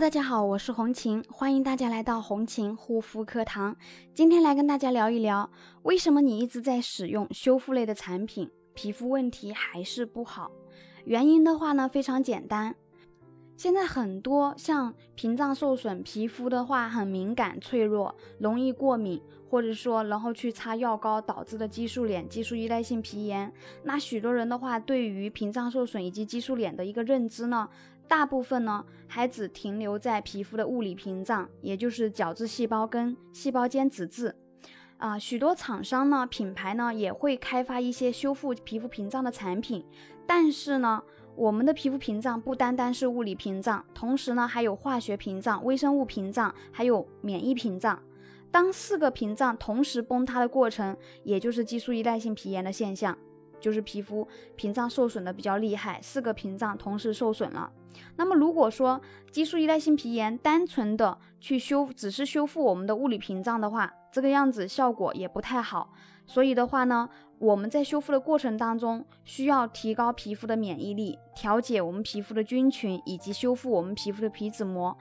大家好，我是红琴，欢迎大家来到红琴护肤课堂。今天来跟大家聊一聊，为什么你一直在使用修复类的产品，皮肤问题还是不好？原因的话呢，非常简单。现在很多像屏障受损，皮肤的话很敏感脆弱，容易过敏，或者说然后去擦药膏导致的激素脸、激素依赖性皮炎。那许多人的话，对于屏障受损以及激素脸的一个认知呢，大部分呢还只停留在皮肤的物理屏障，也就是角质细胞跟细胞间脂质。啊，许多厂商呢、品牌呢也会开发一些修复皮肤屏障的产品，但是呢。我们的皮肤屏障不单单是物理屏障，同时呢还有化学屏障、微生物屏障，还有免疫屏障。当四个屏障同时崩塌的过程，也就是激素依赖性皮炎的现象，就是皮肤屏障受损的比较厉害，四个屏障同时受损了。那么如果说激素依赖性皮炎单纯的去修，只是修复我们的物理屏障的话，这个样子效果也不太好。所以的话呢，我们在修复的过程当中，需要提高皮肤的免疫力，调节我们皮肤的菌群，以及修复我们皮肤的皮脂膜，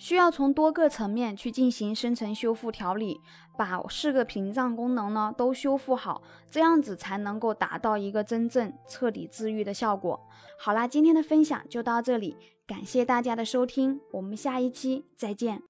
需要从多个层面去进行深层修复调理，把四个屏障功能呢都修复好，这样子才能够达到一个真正彻底治愈的效果。好啦，今天的分享就到这里，感谢大家的收听，我们下一期再见。